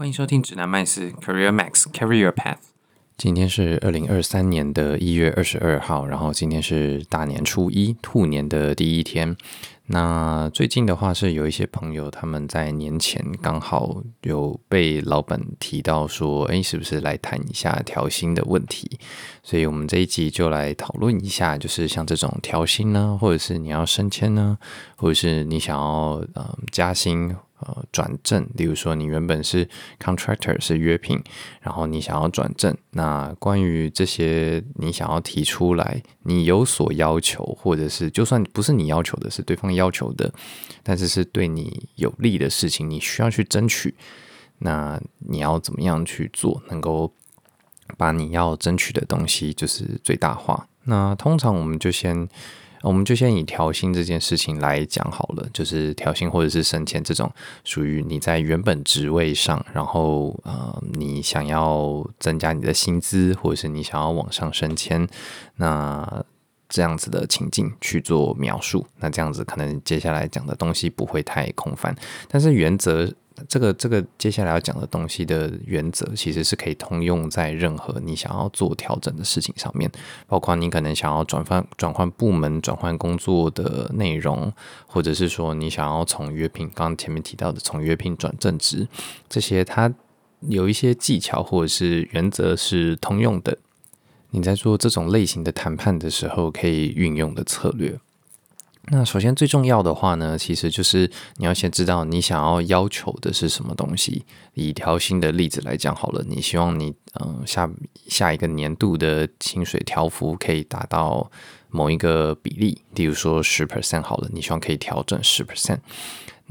欢迎收听指南麦斯 Career Max Career Path。今天是二零二三年的一月二十二号，然后今天是大年初一，兔年的第一天。那最近的话是有一些朋友他们在年前刚好有被老板提到说，诶，是不是来谈一下调薪的问题？所以我们这一集就来讨论一下，就是像这种调薪呢，或者是你要升迁呢，或者是你想要呃加薪。呃，转正，例如说你原本是 contractor 是约聘，然后你想要转正，那关于这些你想要提出来，你有所要求，或者是就算不是你要求的，是对方要求的，但是是对你有利的事情，你需要去争取，那你要怎么样去做，能够把你要争取的东西就是最大化？那通常我们就先。我们就先以调薪这件事情来讲好了，就是调薪或者是升迁这种，属于你在原本职位上，然后呃，你想要增加你的薪资，或者是你想要往上升迁，那这样子的情境去做描述，那这样子可能接下来讲的东西不会太空泛，但是原则。这个这个接下来要讲的东西的原则，其实是可以通用在任何你想要做调整的事情上面，包括你可能想要转换转换部门、转换工作的内容，或者是说你想要从约聘，刚刚前面提到的从约聘转正职，这些它有一些技巧或者是原则是通用的。你在做这种类型的谈判的时候，可以运用的策略。那首先最重要的话呢，其实就是你要先知道你想要要求的是什么东西。以调薪的例子来讲好了，你希望你嗯下下一个年度的薪水调幅可以达到某一个比例，例如说十 percent 好了，你希望可以调整十 percent。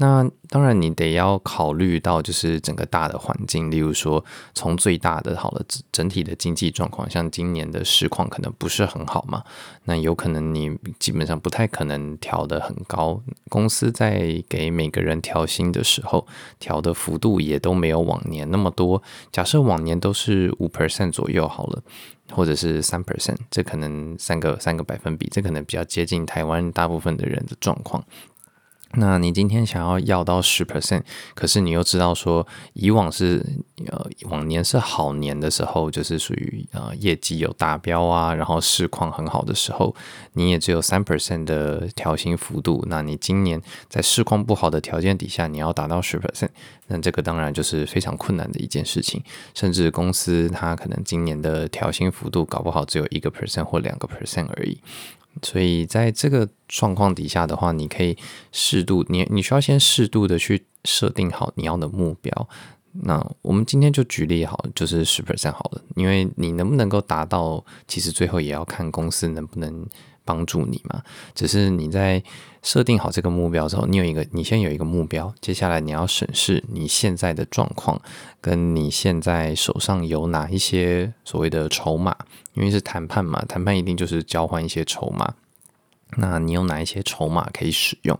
那当然，你得要考虑到就是整个大的环境，例如说从最大的好了，整体的经济状况，像今年的市况可能不是很好嘛，那有可能你基本上不太可能调得很高。公司在给每个人调薪的时候，调的幅度也都没有往年那么多。假设往年都是五 percent 左右好了，或者是三 percent，这可能三个三个百分比，这可能比较接近台湾大部分的人的状况。那你今天想要要到十 percent，可是你又知道说以往是呃往年是好年的时候，就是属于呃业绩有达标啊，然后市况很好的时候，你也只有三 percent 的调薪幅度。那你今年在市况不好的条件底下，你要达到十 percent，那这个当然就是非常困难的一件事情。甚至公司它可能今年的调薪幅度搞不好只有一个 percent 或两个 percent 而已。所以在这个状况底下的话，你可以适度，你你需要先适度的去设定好你要的目标。那我们今天就举例好，就是十 percent 好了，因为你能不能够达到，其实最后也要看公司能不能帮助你嘛。只是你在设定好这个目标之后，你有一个，你先有一个目标，接下来你要审视你现在的状况，跟你现在手上有哪一些所谓的筹码。因为是谈判嘛，谈判一定就是交换一些筹码。那你有哪一些筹码可以使用？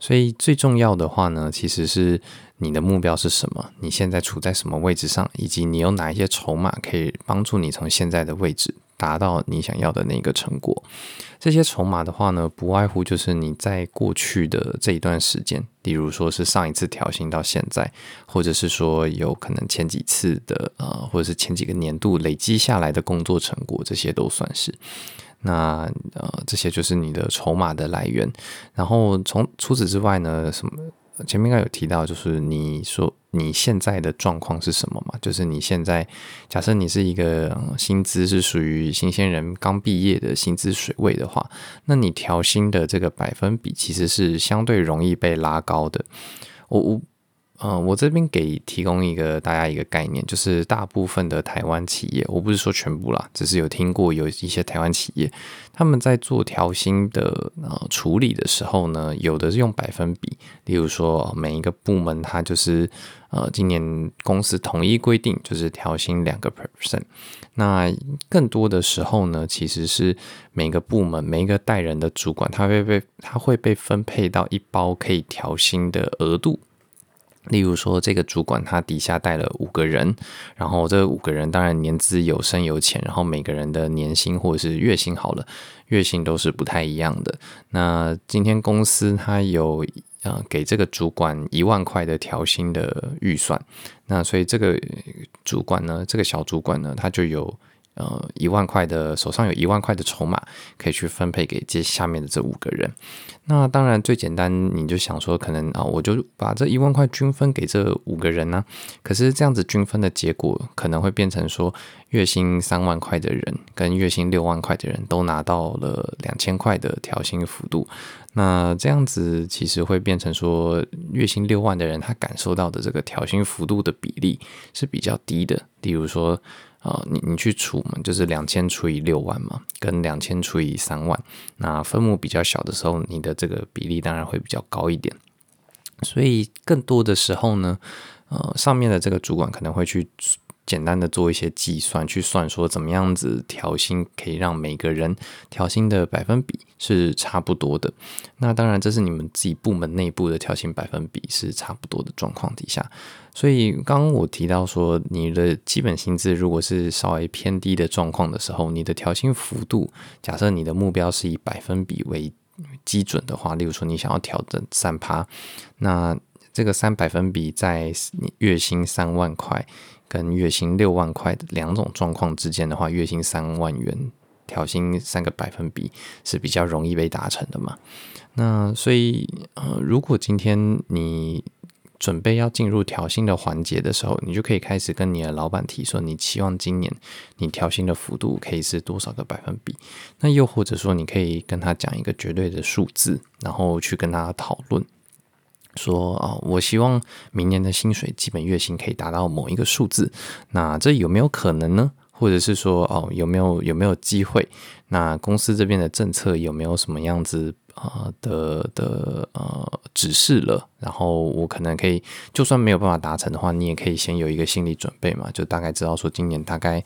所以最重要的话呢，其实是你的目标是什么？你现在处在什么位置上？以及你有哪一些筹码可以帮助你从现在的位置达到你想要的那个成果？这些筹码的话呢，不外乎就是你在过去的这一段时间，例如说是上一次调薪到现在，或者是说有可能前几次的呃，或者是前几个年度累积下来的工作成果，这些都算是。那呃，这些就是你的筹码的来源。然后从除此之外呢，什么前面应该有提到，就是你说你现在的状况是什么嘛？就是你现在假设你是一个、薪资是属于新鲜人刚毕业的薪资水位的话，那你调薪的这个百分比其实是相对容易被拉高的。我我。嗯，我这边给提供一个大家一个概念，就是大部分的台湾企业，我不是说全部啦，只是有听过有一些台湾企业，他们在做调薪的呃处理的时候呢，有的是用百分比，例如说每一个部门它就是呃今年公司统一规定就是调薪两个 percent，那更多的时候呢，其实是每个部门每一个带人的主管，他会被他会被分配到一包可以调薪的额度。例如说，这个主管他底下带了五个人，然后这五个人当然年资有深有浅，然后每个人的年薪或者是月薪好了，月薪都是不太一样的。那今天公司他有呃给这个主管一万块的调薪的预算，那所以这个主管呢，这个小主管呢，他就有。呃，一万块的手上有一万块的筹码，可以去分配给接下面的这五个人。那当然最简单，你就想说，可能啊，我就把这一万块均分给这五个人呢、可是这样子均分的结果，可能会变成说，月薪三万块的人跟月薪六万块的人都拿到了两千块的调薪幅度。那这样子其实会变成说，月薪六万的人他感受到的这个调薪幅度的比例是比较低的。例如说。啊、呃，你你去除嘛，就是两千除以六万嘛，跟两千除以三万，那分母比较小的时候，你的这个比例当然会比较高一点。所以更多的时候呢，呃，上面的这个主管可能会去。简单的做一些计算，去算说怎么样子调薪可以让每个人调薪的百分比是差不多的。那当然，这是你们自己部门内部的调薪百分比是差不多的状况底下。所以刚刚我提到说，你的基本薪资如果是稍微偏低的状况的时候，你的调薪幅度，假设你的目标是以百分比为基准的话，例如说你想要调整三趴，那这个三百分比在月薪三万块。跟月薪六万块的两种状况之间的话，月薪三万元调薪三个百分比是比较容易被达成的嘛？那所以呃，如果今天你准备要进入调薪的环节的时候，你就可以开始跟你的老板提说，你期望今年你调薪的幅度可以是多少个百分比？那又或者说，你可以跟他讲一个绝对的数字，然后去跟他讨论。说啊，我希望明年的薪水基本月薪可以达到某一个数字，那这有没有可能呢？或者是说哦，有没有有没有机会？那公司这边的政策有没有什么样子啊、的的呃指示了？然后我可能可以，就算没有办法达成的话，你也可以先有一个心理准备嘛，就大概知道说今年大概。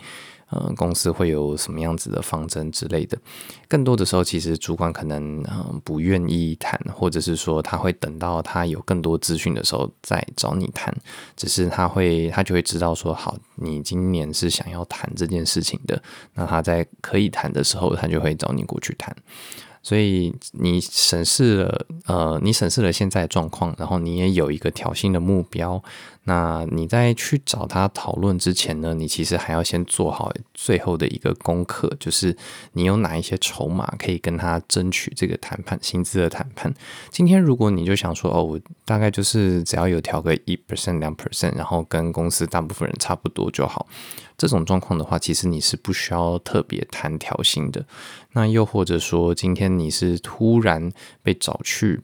呃，公司会有什么样子的方针之类的？更多的时候，其实主管可能嗯不愿意谈，或者是说他会等到他有更多资讯的时候再找你谈。只是他会，他就会知道说，好，你今年是想要谈这件事情的。那他在可以谈的时候，他就会找你过去谈。所以你审视了，呃，你审视了现在状况，然后你也有一个调薪的目标。那你在去找他讨论之前呢，你其实还要先做好最后的一个功课，就是你有哪一些筹码可以跟他争取这个谈判薪资的谈判。今天如果你就想说，哦，我大概就是只要有调个一 percent 两 percent，然后跟公司大部分人差不多就好。这种状况的话，其实你是不需要特别谈调薪的。那又或者说，今天你是突然被找去。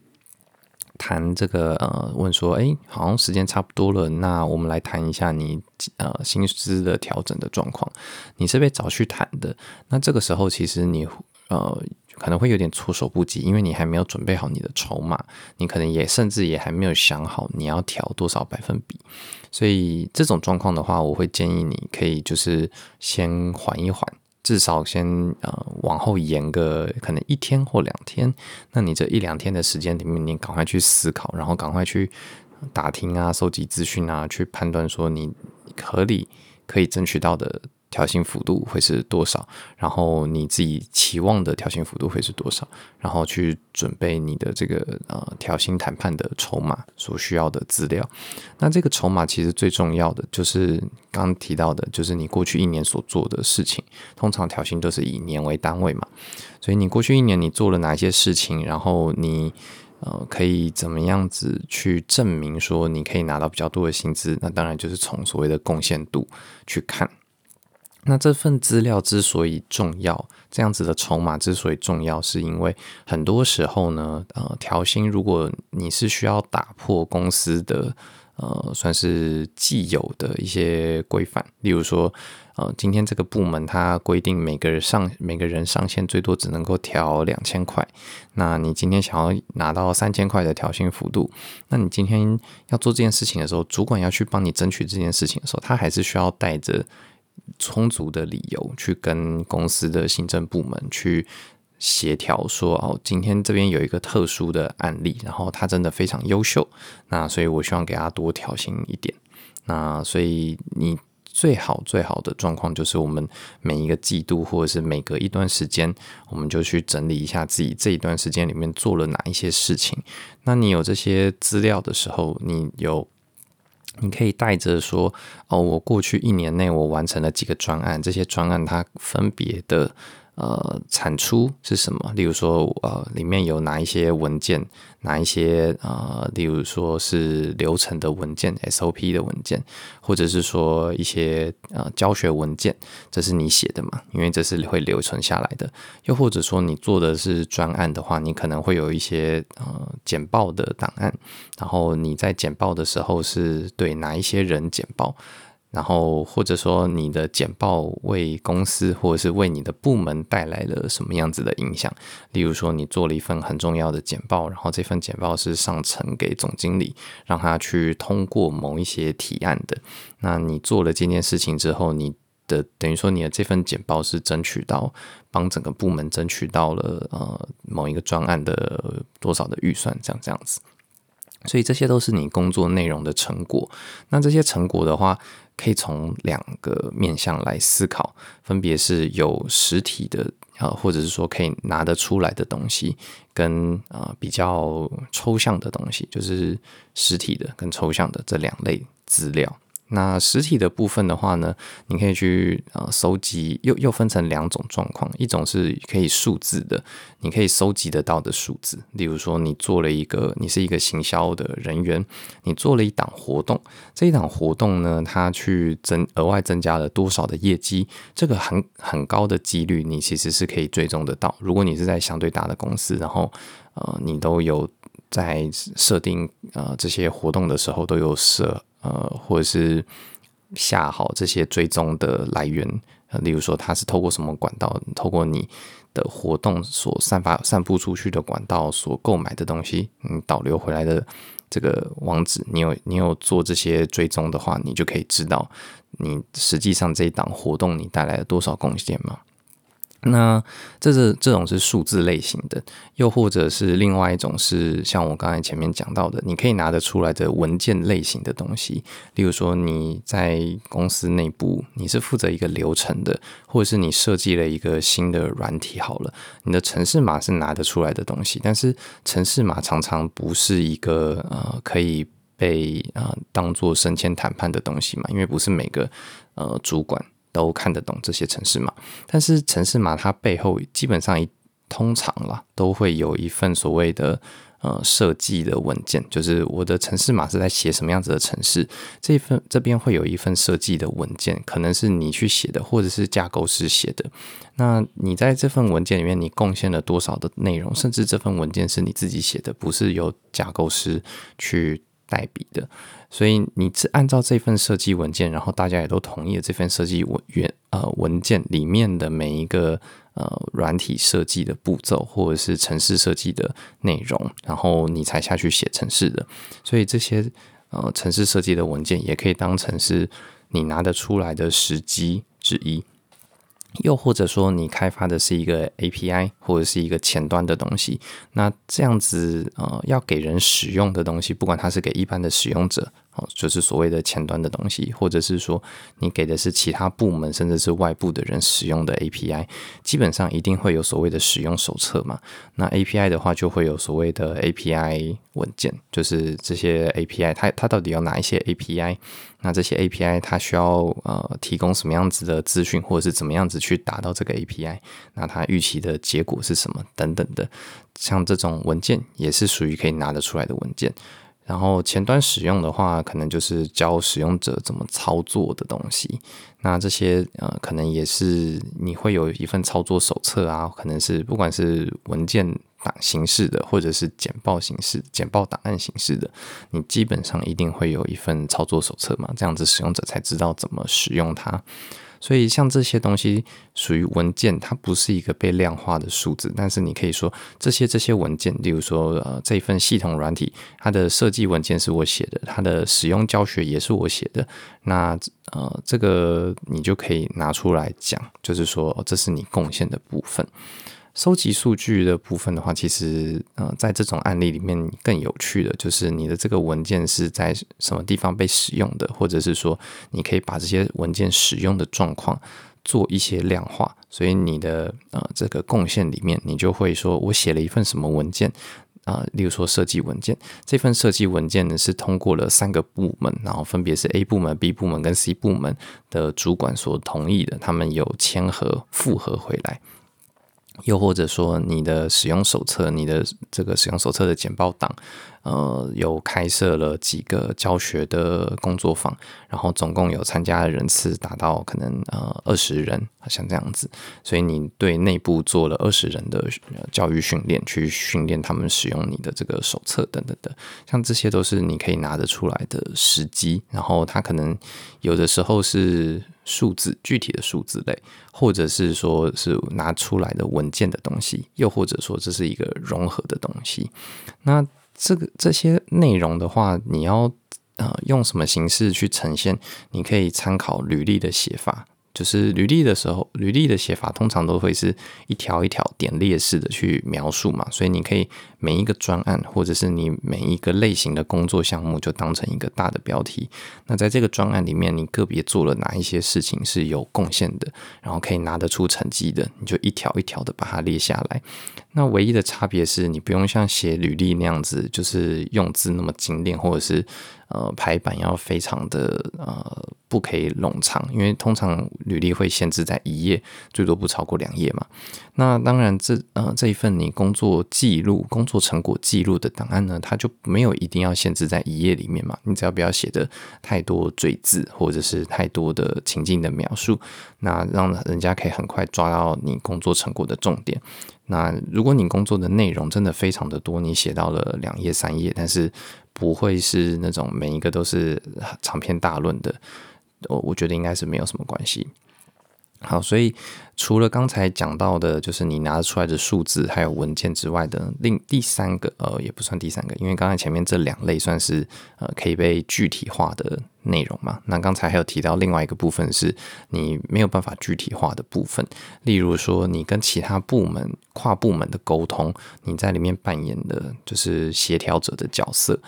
谈这个呃，问说，哎，好像时间差不多了，那我们来谈一下你呃薪资的调整的状况。你是被找去谈的，那这个时候其实你呃可能会有点措手不及，因为你还没有准备好你的筹码，你可能也甚至也还没有想好你要调多少百分比。所以这种状况的话，我会建议你可以就是先缓一缓。至少先呃往后延个可能一天或两天，那你这一两天的时间里面，你赶快去思考，然后赶快去打听啊、收集资讯啊，去判断说你合理可以争取到的。调薪幅度会是多少？然后你自己期望的调薪幅度会是多少？然后去准备你的这个呃调薪谈判的筹码所需要的资料。那这个筹码其实最重要的就是刚提到的，就是你过去一年所做的事情。通常调薪都是以年为单位嘛，所以你过去一年你做了哪些事情？然后你呃可以怎么样子去证明说你可以拿到比较多的薪资？那当然就是从所谓的贡献度去看。那这份资料之所以重要，这样子的筹码之所以重要，是因为很多时候呢，呃，调薪如果你是需要打破公司的呃，算是既有的一些规范，例如说，呃，今天这个部门它规定每个人上每个人上限最多只能够调两千块，那你今天想要拿到三千块的调薪幅度，那你今天要做这件事情的时候，主管要去帮你争取这件事情的时候，他还是需要带着。充足的理由去跟公司的行政部门去协调，说哦，今天这边有一个特殊的案例，然后他真的非常优秀，那所以我希望给他多调薪一点。那所以你最好最好的状况就是我们每一个季度或者是每隔一段时间，我们就去整理一下自己这一段时间里面做了哪一些事情。那你有这些资料的时候，你有。你可以带着说，哦，我过去一年内我完成了几个专案，这些专案它分别的。呃，产出是什么？例如说，呃，里面有哪一些文件，哪一些呃，例如说是流程的文件，SOP 的文件，或者是说一些呃教学文件，这是你写的嘛？因为这是会留存下来的。又或者说你做的是专案的话，你可能会有一些呃简报的档案，然后你在简报的时候是对哪一些人简报？然后，或者说你的简报为公司或者是为你的部门带来了什么样子的影响？例如说，你做了一份很重要的简报，然后这份简报是上呈给总经理，让他去通过某一些提案的。那你做了这件事情之后，你的等于说你的这份简报是争取到帮整个部门争取到了呃某一个专案的多少的预算，这样这样子。所以这些都是你工作内容的成果。那这些成果的话，可以从两个面向来思考，分别是有实体的，啊，或者是说可以拿得出来的东西，跟啊比较抽象的东西，就是实体的跟抽象的这两类资料。那实体的部分的话呢，你可以去呃搜集，又又分成两种状况，一种是可以数字的，你可以搜集得到的数字，例如说你做了一个，你是一个行销的人员，你做了一档活动，这一档活动呢，它去增额外增加了多少的业绩，这个很很高的几率，你其实是可以追踪得到。如果你是在相对大的公司，然后呃你都有在设定呃这些活动的时候都有设。呃，或者是下好这些追踪的来源，呃，例如说它是透过什么管道，透过你的活动所散发、散布出去的管道所购买的东西，你导流回来的这个网址，你有你有做这些追踪的话，你就可以知道你实际上这一档活动你带来了多少贡献嘛。那这是这种是数字类型的，又或者是另外一种是像我刚才前面讲到的，你可以拿得出来的文件类型的东西，例如说你在公司内部你是负责一个流程的，或者是你设计了一个新的软体好了，你的程式码是拿得出来的东西，但是程式码常常不是一个呃可以被呃当做升迁谈判的东西嘛，因为不是每个呃主管。都看得懂这些城市码，但是城市码它背后基本上一通常啦，都会有一份所谓的呃设计的文件，就是我的城市码是在写什么样子的城市，这份这边会有一份设计的文件，可能是你去写的，或者是架构师写的。那你在这份文件里面，你贡献了多少的内容，甚至这份文件是你自己写的，不是由架构师去代笔的。所以你是按照这份设计文件，然后大家也都同意了这份设计文原呃文件里面的每一个呃软体设计的步骤，或者是城市设计的内容，然后你才下去写城市的。所以这些呃城市设计的文件也可以当成是你拿得出来的时机之一。又或者说你开发的是一个 API 或者是一个前端的东西，那这样子呃要给人使用的东西，不管它是给一般的使用者。哦，就是所谓的前端的东西，或者是说你给的是其他部门甚至是外部的人使用的 API，基本上一定会有所谓的使用手册嘛。那 API 的话，就会有所谓的 API 文件，就是这些 API 它它到底有哪一些 API？那这些 API 它需要呃提供什么样子的资讯，或者是怎么样子去达到这个 API？那它预期的结果是什么？等等的，像这种文件也是属于可以拿得出来的文件。然后前端使用的话，可能就是教使用者怎么操作的东西。那这些呃，可能也是你会有一份操作手册啊，可能是不管是文件档形式的，或者是简报形式、简报档案形式的，你基本上一定会有一份操作手册嘛，这样子使用者才知道怎么使用它。所以，像这些东西属于文件，它不是一个被量化的数字。但是，你可以说这些这些文件，例如说，呃，这一份系统软体，它的设计文件是我写的，它的使用教学也是我写的。那，呃，这个你就可以拿出来讲，就是说，这是你贡献的部分。收集数据的部分的话，其实呃，在这种案例里面更有趣的就是你的这个文件是在什么地方被使用的，或者是说你可以把这些文件使用的状况做一些量化。所以你的呃这个贡献里面，你就会说我写了一份什么文件啊、例如说设计文件，这份设计文件呢是通过了三个部门，然后分别是 A 部门、B 部门跟 C 部门的主管所同意的，他们有签核复核回来。又或者说，你的使用手册，你的这个使用手册的简报档，呃，有开设了几个教学的工作坊，然后总共有参加的人次达到可能呃二十人，好像这样子。所以你对内部做了二十人的教育训练，去训练他们使用你的这个手册等等的，像这些都是你可以拿得出来的时机。然后它可能有的时候是。数字具体的数字类，或者是说是拿出来的文件的东西，又或者说这是一个融合的东西。那这个这些内容的话，你要呃用什么形式去呈现？你可以参考履历的写法。就是履历的时候，履历的写法通常都会是一条一条点列式的去描述嘛，所以你可以每一个专案或者是你每一个类型的工作项目就当成一个大的标题。那在这个专案里面，你个别做了哪一些事情是有贡献的，然后可以拿得出成绩的，你就一条一条的把它列下来。那唯一的差别是你不用像写履历那样子，就是用字那么精炼，或者是。呃，排版要非常的呃，不可以冗长，因为通常履历会限制在一页，最多不超过两页嘛。那当然这，呃这一份你工作记录、工作成果记录的档案呢，它就没有一定要限制在一页里面嘛。你只要不要写的太多赘字，或者是太多的情境的描述，那让人家可以很快抓到你工作成果的重点。那如果你工作的内容真的非常的多，你写到了两页三页，但是。不会是那种每一个都是长篇大论的，我我觉得应该是没有什么关系。好，所以除了刚才讲到的，就是你拿出来的数字还有文件之外的，另第三个呃也不算第三个，因为刚才前面这两类算是呃可以被具体化的内容嘛。那刚才还有提到另外一个部分是你没有办法具体化的部分，例如说你跟其他部门跨部门的沟通，你在里面扮演的就是协调者的角色。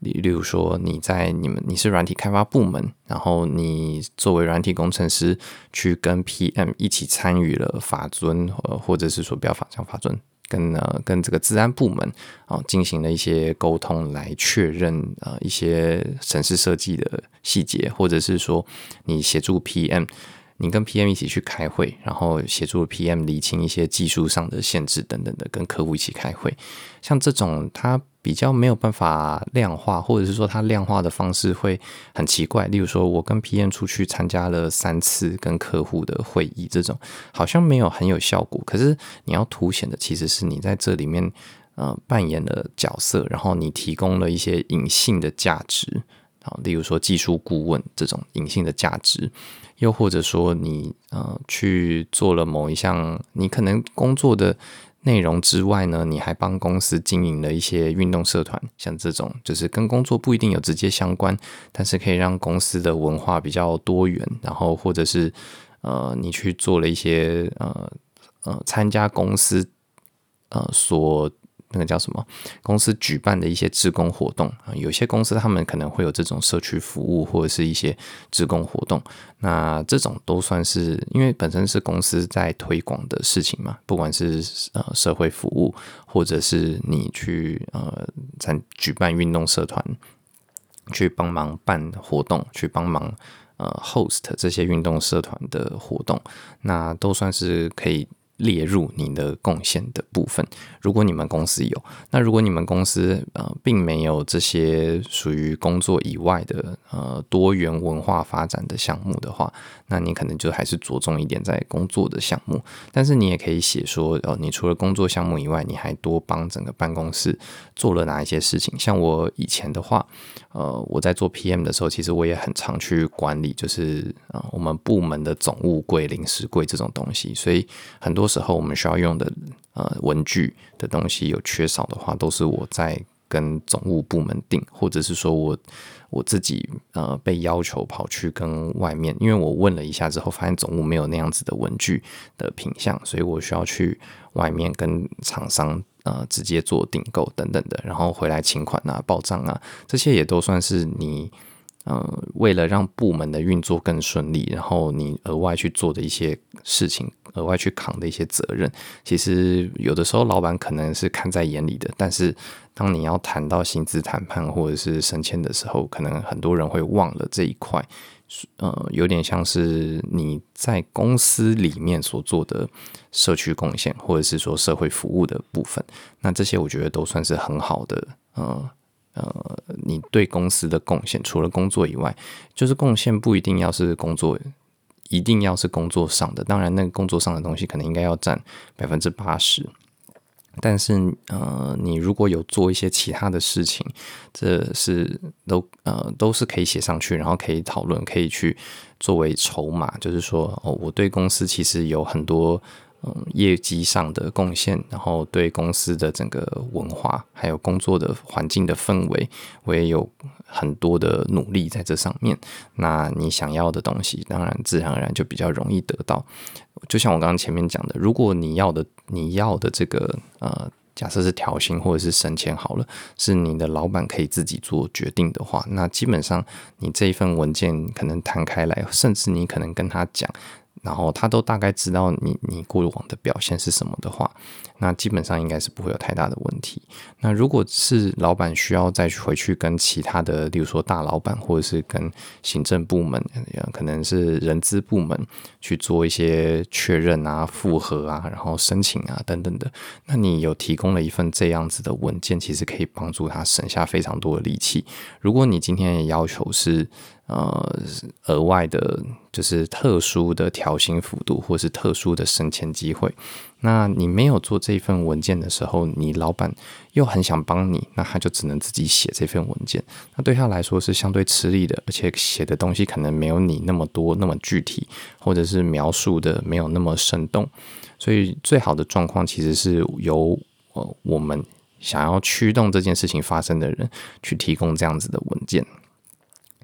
例例如说，你在你们你是软体开发部门，然后你作为软体工程师去跟 PM 一起参与了法遵，呃，或者是说不要法像法遵，跟呃跟这个治安部门啊、进行了一些沟通，来确认呃一些程式设计的细节，或者是说你协助 PM。你跟 PM 一起去开会，然后协助 PM 厘清一些技术上的限制等等的，跟客户一起开会。像这种，它比较没有办法量化，或者是说它量化的方式会很奇怪。例如说，我跟 PM 出去参加了三次跟客户的会议，这种好像没有很有效果。可是你要凸显的其实是你在这里面呃扮演的角色，然后你提供了一些隐性的价值啊，例如说技术顾问这种隐性的价值。又或者说你呃去做了某一项，你可能工作的内容之外呢，你还帮公司经营了一些运动社团，像这种就是跟工作不一定有直接相关，但是可以让公司的文化比较多元。然后或者是呃你去做了一些呃呃参加公司呃所。那个叫什么？公司举办的一些职工活动啊，有些公司他们可能会有这种社区服务或者是一些职工活动，那这种都算是因为本身是公司在推广的事情嘛，不管是呃社会服务，或者是你去呃在举办运动社团，去帮忙办活动，去帮忙呃 host 这些运动社团的活动，那都算是可以。列入你的贡献的部分。如果你们公司有，那如果你们公司呃并没有这些属于工作以外的呃多元文化发展的项目的话，那你可能就还是着重一点在工作的项目。但是你也可以写说，呃，你除了工作项目以外，你还多帮整个办公室做了哪一些事情。像我以前的话，呃，我在做 PM 的时候，其实我也很常去管理，就是呃我们部门的总务柜、临时柜这种东西，所以很多时候我们需要用的呃文具的东西有缺少的话，都是我在跟总务部门订，或者是说我我自己呃被要求跑去跟外面，因为我问了一下之后，发现总务没有那样子的文具的品相，所以我需要去外面跟厂商呃直接做订购等等的，然后回来请款啊、报账啊，这些也都算是你。呃，为了让部门的运作更顺利，然后你额外去做的一些事情，额外去扛的一些责任，其实有的时候老板可能是看在眼里的，但是当你要谈到薪资谈判或者是升迁的时候，可能很多人会忘了这一块。呃，有点像是你在公司里面所做的社区贡献，或者是说社会服务的部分，那这些我觉得都算是很好的，呃。呃，你对公司的贡献，除了工作以外，就是贡献不一定要是工作，一定要是工作上的。当然，那个工作上的东西可能应该要占百分之八十。但是，呃，你如果有做一些其他的事情，这是都呃都是可以写上去，然后可以讨论，可以去作为筹码。就是说，哦，我对公司其实有很多。嗯，业绩上的贡献，然后对公司的整个文化，还有工作的环境的氛围，我也有很多的努力在这上面。那你想要的东西，当然自然而然就比较容易得到。就像我刚刚前面讲的，如果你要的你要的这个呃，假设是调薪或者是升迁好了，是你的老板可以自己做决定的话，那基本上你这一份文件可能摊开来，甚至你可能跟他讲。然后他都大概知道你你过往的表现是什么的话，那基本上应该是不会有太大的问题。那如果是老板需要再回去跟其他的，例如说大老板或者是跟行政部门，可能是人资部门去做一些确认啊、复核啊、然后申请啊等等的，那你有提供了一份这样子的文件，其实可以帮助他省下非常多的力气。如果你今天的要求是，呃，额外的，就是特殊的调薪幅度，或是特殊的升迁机会。那你没有做这份文件的时候，你老板又很想帮你，那他就只能自己写这份文件。那对他来说是相对吃力的，而且写的东西可能没有你那么多、那么具体，或者是描述的没有那么生动。所以最好的状况其实是由呃我们想要驱动这件事情发生的人去提供这样子的文件。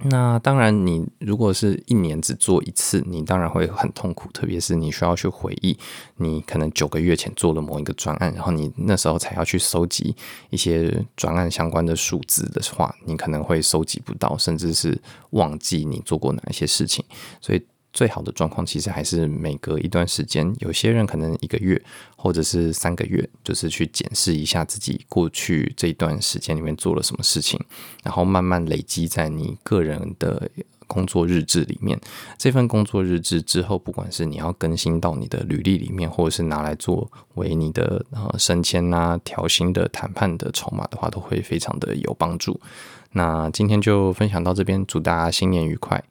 那当然，你如果是一年只做一次，你当然会很痛苦。特别是你需要去回忆，你可能九个月前做的某一个专案，然后你那时候才要去收集一些专案相关的数字的话，你可能会收集不到，甚至是忘记你做过哪一些事情。所以。最好的状况其实还是每隔一段时间，有些人可能一个月或者是三个月，就是去检视一下自己过去这段时间里面做了什么事情，然后慢慢累积在你个人的工作日志里面。这份工作日志之后，不管是你要更新到你的履历里面，或者是拿来作为你的呃升迁啊、调薪的谈判的筹码的话，都会非常的有帮助。那今天就分享到这边，祝大家新年愉快。